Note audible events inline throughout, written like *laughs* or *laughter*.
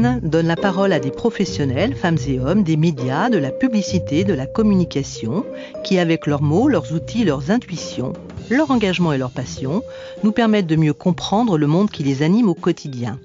Donne la parole à des professionnels, femmes et hommes, des médias, de la publicité, de la communication, qui avec leurs mots, leurs outils, leurs intuitions, leur engagement et leur passion, nous permettent de mieux comprendre le monde qui les anime au quotidien.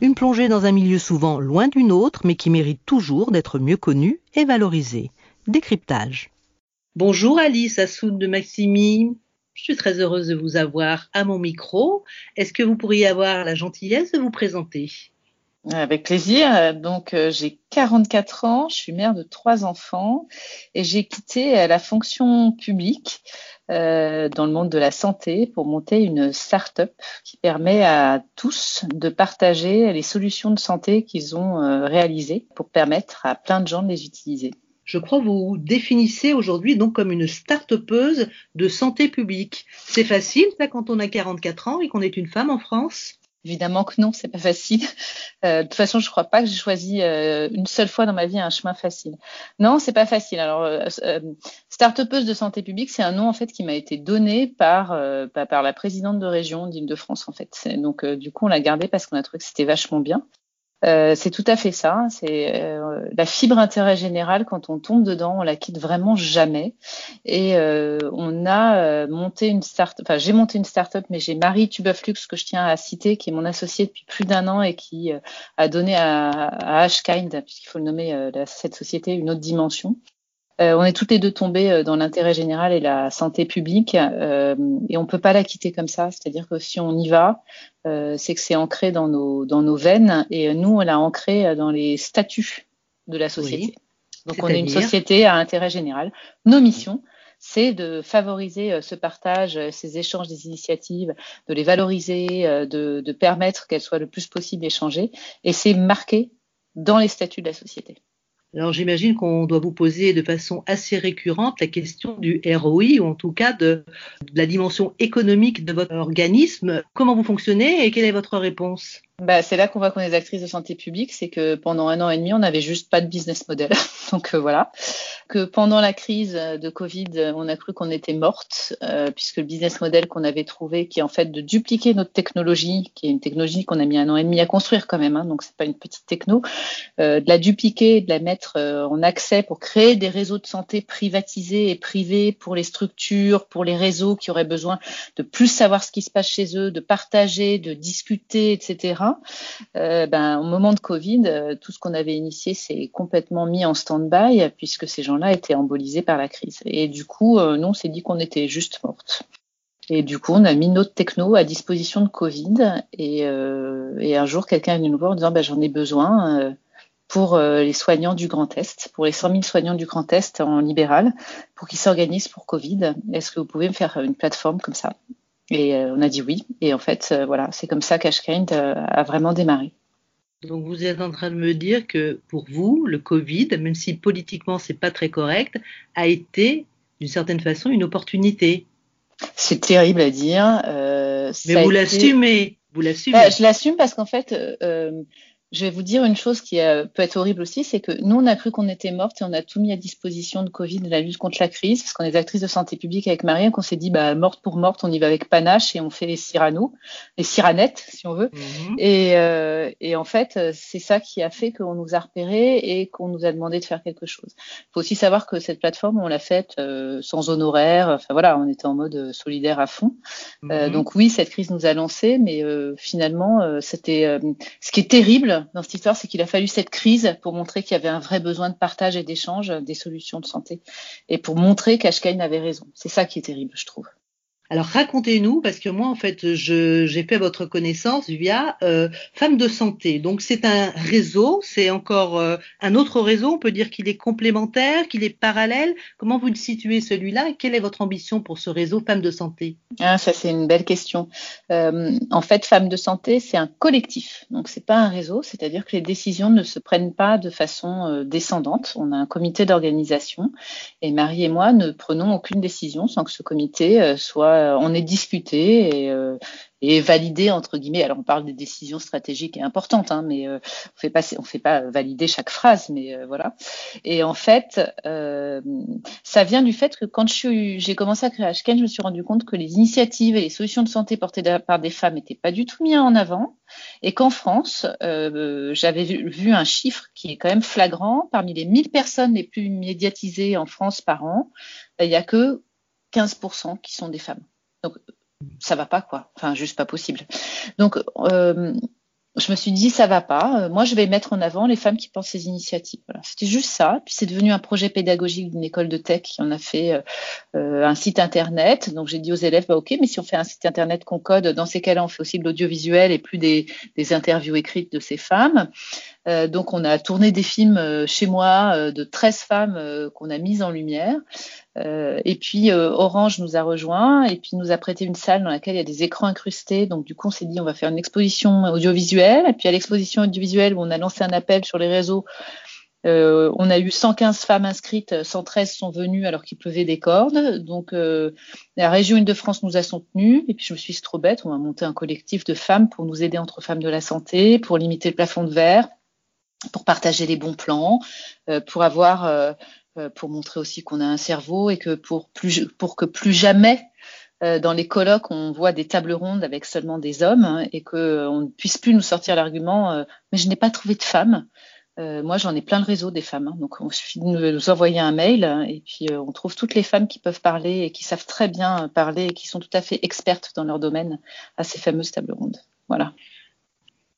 Une plongée dans un milieu souvent loin d'une autre, mais qui mérite toujours d'être mieux connu et valorisé. Décryptage. Bonjour Alice Assoud de Maximi. Je suis très heureuse de vous avoir à mon micro. Est-ce que vous pourriez avoir la gentillesse de vous présenter? Avec plaisir. Donc, euh, j'ai 44 ans, je suis mère de trois enfants et j'ai quitté euh, la fonction publique euh, dans le monde de la santé pour monter une start-up qui permet à tous de partager les solutions de santé qu'ils ont réalisées pour permettre à plein de gens de les utiliser. Je crois que vous définissez aujourd'hui donc comme une start-upeuse de santé publique. C'est facile ça quand on a 44 ans et qu'on est une femme en France? Évidemment que non, c'est pas facile. Euh, de toute façon, je crois pas que j'ai choisi euh, une seule fois dans ma vie un chemin facile. Non, c'est pas facile. Alors, euh, euh start-upeuse de santé publique, c'est un nom en fait qui m'a été donné par euh, par la présidente de région d'Île-de-France en fait. Donc, du coup, on l'a gardé parce qu'on a trouvé que c'était vachement bien. Euh, c'est tout à fait ça. C'est euh, la fibre intérêt général. Quand on tombe dedans, on la quitte vraiment jamais. Et euh, on a monté une start. Enfin, j'ai monté une start-up, mais j'ai Marie Tubaflux que je tiens à citer, qui est mon associée depuis plus d'un an et qui a donné à, à Ashkind, puisqu'il faut le nommer, cette société, une autre dimension. Euh, on est toutes les deux tombées euh, dans l'intérêt général et la santé publique euh, et on peut pas la quitter comme ça. C'est-à-dire que si on y va, c'est que c'est ancré dans nos, dans nos veines et nous, on l'a ancré dans les statuts de la société. Donc on est une société à intérêt général. Nos missions, c'est de favoriser ce partage, ces échanges des initiatives, de les valoriser, de, de permettre qu'elles soient le plus possible échangées. Et c'est marqué dans les statuts de la société. Alors j'imagine qu'on doit vous poser de façon assez récurrente la question du ROI ou en tout cas de, la dimension économique de votre organisme. Comment vous fonctionnez et quelle est votre réponse? Bah, c'est là qu'on voit qu'on est actrice de santé publique, c'est que pendant un an et demi, on n'avait juste pas de business model. *laughs* Donc euh, voilà. Que pendant la crise de Covid, on a cru qu'on était morte, euh, puisque le business model qu'on avait trouvé, qui est en fait de dupliquer notre technologie, qui est une technologie qu'on a mis un an et demi à construire quand même, hein, donc c'est pas une petite techno, euh, de la dupliquer, de la mettre euh, en accès pour créer des réseaux de santé privatisés et privés pour les structures, pour les réseaux qui auraient besoin de plus savoir ce qui se passe chez eux, de partager, de discuter, etc. Ben, au moment de Covid, tout ce qu'on avait initié s'est complètement mis en stand-by puisque ces gens-là étaient embolisés par la crise. Et du coup, euh, nous, on s'est dit qu'on était juste morte. Et du coup, on a mis notre techno à disposition de Covid. Et, un jour, quelqu'un est venu nous voir en disant ben, J'en ai besoin pour les soignants du Grand Est, pour les 100 000 soignants du Grand Est en libéral, pour qu'ils s'organisent pour Covid. Est-ce que vous pouvez me faire une plateforme comme ça? Et euh, on a dit oui. Et en fait, euh, voilà, c'est comme ça qu'Ashkind euh, a vraiment démarré. Donc vous êtes en train de me dire que pour vous, le Covid, même si politiquement c'est pas très correct, a été d'une certaine façon une opportunité. C'est terrible à dire. Mais vous l'assumez. Vous l'assumez. Bah, je l'assume parce qu'en fait, je vais vous dire une chose qui euh, peut être horrible aussi, c'est que nous, on a cru qu'on était morte et on a tout mis à disposition de Covid, de la lutte contre la crise, parce qu'on est actrice de santé publique avec Marie, qu'on s'est dit, bah, morte pour morte, on y va avec panache et on fait les Cyrano, les Cyranettes, si on veut. Mhm. Et, euh, et, en fait, c'est ça qui a fait qu'on nous a repérés et qu'on nous a demandé de faire quelque chose. Il faut aussi savoir que cette plateforme, on l'a faite euh, sans honoraire. Enfin voilà, on était en mode solidaire à fond. Mhm. donc oui, cette crise nous a lancé, mais finalement, c'était ce qui est terrible dans cette histoire, c'est qu'il a fallu cette crise pour montrer qu'il y avait un vrai besoin de partage et d'échange des solutions de santé et pour montrer qu'Ashkain avait raison. C'est ça qui est terrible, je trouve. Alors racontez-nous, parce que moi en fait j'ai fait votre connaissance via euh, Femmes de Santé. Donc c'est un réseau, c'est encore euh, un autre réseau, on peut dire qu'il est complémentaire, qu'il est parallèle. Comment vous le situez celui-là? Et quelle est votre ambition pour ce réseau Femmes de Santé? Ah, Ça c'est une belle question. Euh, en fait Femmes de Santé c'est un collectif, donc c'est pas un réseau, c'est-à-dire que les décisions ne se prennent pas de façon descendante. On a un comité d'organisation et Marie et moi ne prenons aucune décision sans que ce comité soit euh, on est discuté et, euh, et validé entre guillemets. Alors on parle des décisions stratégiques et importantes, hein, mais euh, on fait pas on fait pas valider chaque phrase, mais voilà. Et en fait, ça vient du fait que quand j'ai commencé à créer Ashken, je me suis rendu compte que les initiatives et les solutions de santé portées par des femmes n'étaient pas du tout mises en avant, et qu'en France, j'avais vu, vu, un chiffre qui est quand même flagrant. Parmi les 1000 personnes les plus médiatisées en France par an, il n'y a que 15% qui sont des femmes. Donc, ça va pas, quoi. Enfin, juste pas possible. Donc, euh, je me suis dit, ça va pas. Euh, moi, je vais mettre en avant les femmes qui pensent ces initiatives. C'était juste ça. Puis c'est devenu un projet pédagogique d'une école de tech qui en a fait euh, un site internet. Donc j'ai dit aux élèves, bah, ok, mais si on fait un site internet qu'on code, dans ces cas-là, on fait aussi de l'audiovisuel et plus des, des, interviews écrites de ces femmes. Euh, donc on a tourné des films euh, chez moi euh, de 13 femmes qu'on a mises en lumière. et puis Orange nous a rejoints et puis nous a prêté une salle dans laquelle il y a des écrans incrustés. Donc du coup on s'est dit on va faire une exposition audiovisuelle. Et puis à l'exposition audiovisuelle où on a lancé un appel sur les réseaux euh, on a eu 115 femmes inscrites, 113 sont venues alors qu'il pleuvait des cordes. Donc euh, la région Île-de-France nous a soutenus. Et puis je me suis dit, trop bête, on va monter un collectif de femmes pour nous aider entre femmes de la santé, pour limiter le plafond de verre, pour partager les bons plans, euh, pour avoir, euh, euh, pour montrer aussi qu'on a un cerveau et que pour, plus, que plus jamais dans les colloques, on voit des tables rondes avec seulement des hommes hein, et qu'on ne puisse plus nous sortir l'argument mais je n'ai pas trouvé de femmes. moi, j'en ai plein le réseau des femmes. Hein, donc, il suffit de nous envoyer un mail et puis on trouve toutes les femmes qui peuvent parler et qui savent très bien parler et qui sont tout à fait expertes dans leur domaine à ces fameuses tables rondes. Voilà.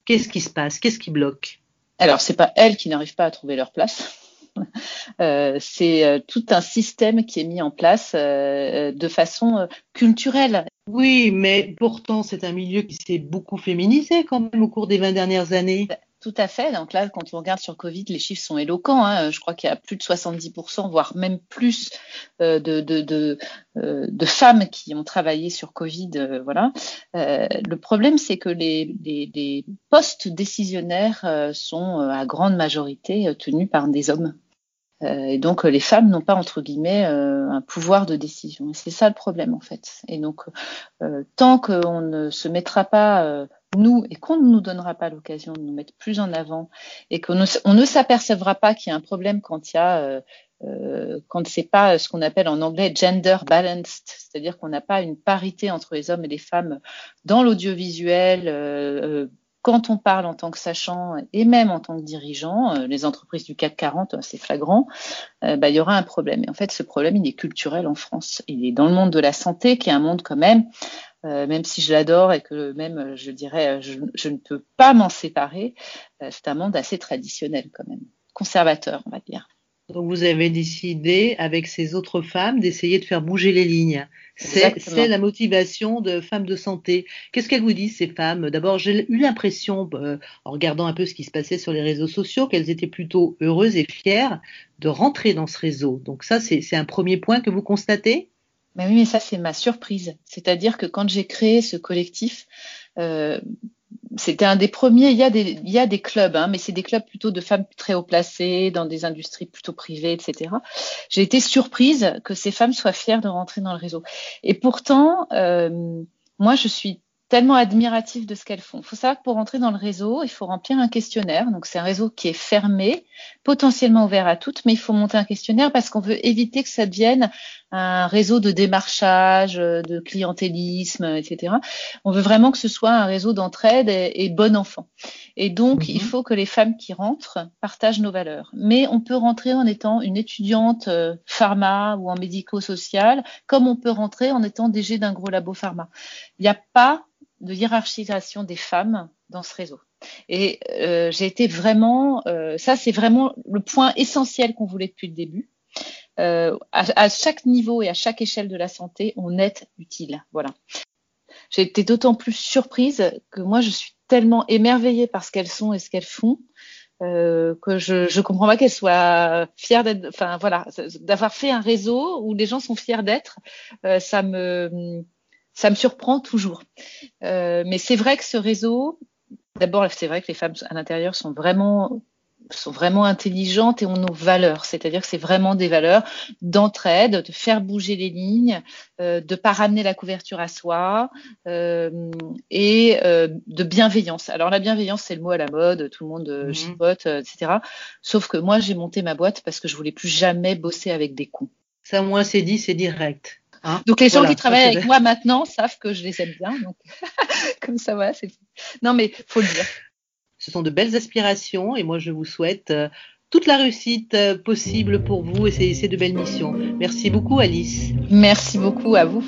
Qu'est-ce qui se passe? Qu'est-ce qui bloque? Alors, c'est pas elles qui n'arrivent pas à trouver leur place. *laughs* Euh, c'est euh, tout un système qui est mis en place euh, de façon culturelle. Oui, mais pourtant, c'est un milieu qui s'est beaucoup féminisé quand même au cours des 20 dernières années. Tout à fait. Donc là, quand on regarde sur Covid, les chiffres sont éloquents. Hein. Je crois qu'il y a plus de 70%, voire même plus euh, euh, de, femmes qui ont travaillé sur Covid. Euh, voilà. le problème, c'est que les, postes décisionnaires sont à grande majorité tenus par des hommes. Et donc les femmes n'ont pas entre guillemets un pouvoir de décision. C'est ça le problème en fait. Et donc tant qu'on ne se mettra pas nous et qu'on ne nous donnera pas l'occasion de nous mettre plus en avant et qu'on ne, s'apercevra pas qu'il y a un problème quand il y a euh, euh quand c'est pas ce qu'on appelle en anglais gender balanced, c'est-à-dire qu'on n'a pas une parité entre les hommes et les femmes dans l'audiovisuel, euh, euh quand on parle en tant que sachant et même en tant que dirigeant, euh, les entreprises du CAC 40, c'est flagrant, bah, il y aura un problème. Et en fait, ce problème, il est culturel en France. Il est dans le monde de la santé, qui est un monde quand même euh, même si je l'adore et que même, je dirais, je, je ne peux pas m'en séparer, euh, c'est un monde assez traditionnel quand même, conservateur, on va dire. Donc vous avez décidé, avec ces autres femmes, d'essayer de faire bouger les lignes. C'est la motivation de femmes de santé. Qu'est-ce qu'elles vous disent, ces femmes? D'abord, j'ai eu l'impression, euh, en regardant un peu ce qui se passait sur les réseaux sociaux, qu'elles étaient plutôt heureuses et fières de rentrer dans ce réseau. Donc ça, c'est un premier point que vous constatez? Mais oui, mais ça, c'est ma surprise. C'est-à-dire que quand j'ai créé ce collectif, euh, c'était un des premiers. Il y a des, clubs, hein, mais c'est des clubs plutôt de femmes très haut placées, dans des industries plutôt privées, etc. J'ai été surprise que ces femmes soient fières de rentrer dans le réseau. Et pourtant, euh, moi, je suis tellement admiratif de ce qu'elles font. Il faut savoir que pour entrer dans le réseau, il faut remplir un questionnaire. Donc c'est un réseau qui est fermé, potentiellement ouvert à toutes, mais il faut monter un questionnaire parce qu'on veut éviter que ça devienne un réseau de démarchage, de clientélisme, etc. On veut vraiment que ce soit un réseau d'entraide et, bon enfant. Et donc, il mhm. faut que les femmes qui rentrent partagent nos valeurs. Mais on peut rentrer en étant une étudiante euh, pharma ou en médico-social, comme on peut rentrer en étant DG d'un gros labo pharma. Il n'y a pas de hiérarchisation des femmes dans ce réseau. Et euh, j'ai été vraiment, euh, ça c'est vraiment le point essentiel qu'on voulait depuis le début. Euh, à, chaque niveau et à chaque échelle de la santé, on est utile. Voilà. J'ai été d'autant plus surprise que moi, je suis tellement émerveillée par ce qu'elles sont et ce qu'elles font. Euh, que je je comprends pas qu'elles soient fières d'être enfin voilà d'avoir fait un réseau où les gens sont fiers d'être euh, ça me ça me surprend toujours mais c'est vrai que ce réseau d'abord c'est vrai que les femmes à l'intérieur sont vraiment sont vraiment intelligentes et ont nos valeurs. C'est-à-dire que c'est vraiment des valeurs d'entraide, de faire bouger les lignes, euh, de pas ramener la couverture à soi euh, et euh, de bienveillance. Alors la bienveillance, c'est le mot à la mode, tout le monde euh, mmh. chipote, etc. Sauf que moi, j'ai monté ma boîte parce que je voulais plus jamais bosser avec des cons. Ça, moi, c'est dit, c'est direct. Hein donc les gens qui travaillent avec moi *laughs* maintenant savent que je les aime bien. Donc *laughs* comme ça, voilà, c'est Non, mais faut le dire. Ce sont de belles aspirations et moi je vous souhaite euh, toute la réussite euh, possible pour vous et ces, de belles missions. Merci beaucoup Alice. Merci beaucoup à vous.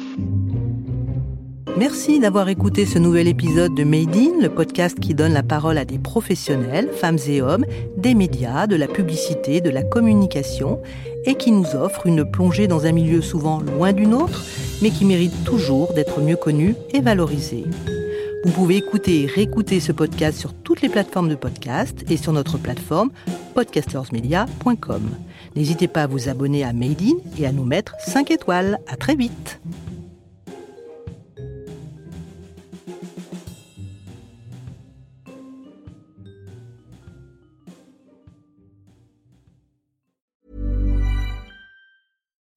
Merci d'avoir écouté ce nouvel épisode de Made in, le podcast qui donne la parole à des professionnels, femmes et hommes, des médias, de la publicité, de la communication, et qui nous offre une plongée dans un milieu souvent loin du nôtre, mais qui mérite toujours d'être mieux connu et valorisé. Vous pouvez écouter et réécouter ce podcast sur toutes les plateformes de podcast et sur notre plateforme podcastersmedia.com. N'hésitez pas à vous abonner à Made et à nous mettre 5 étoiles. À très vite.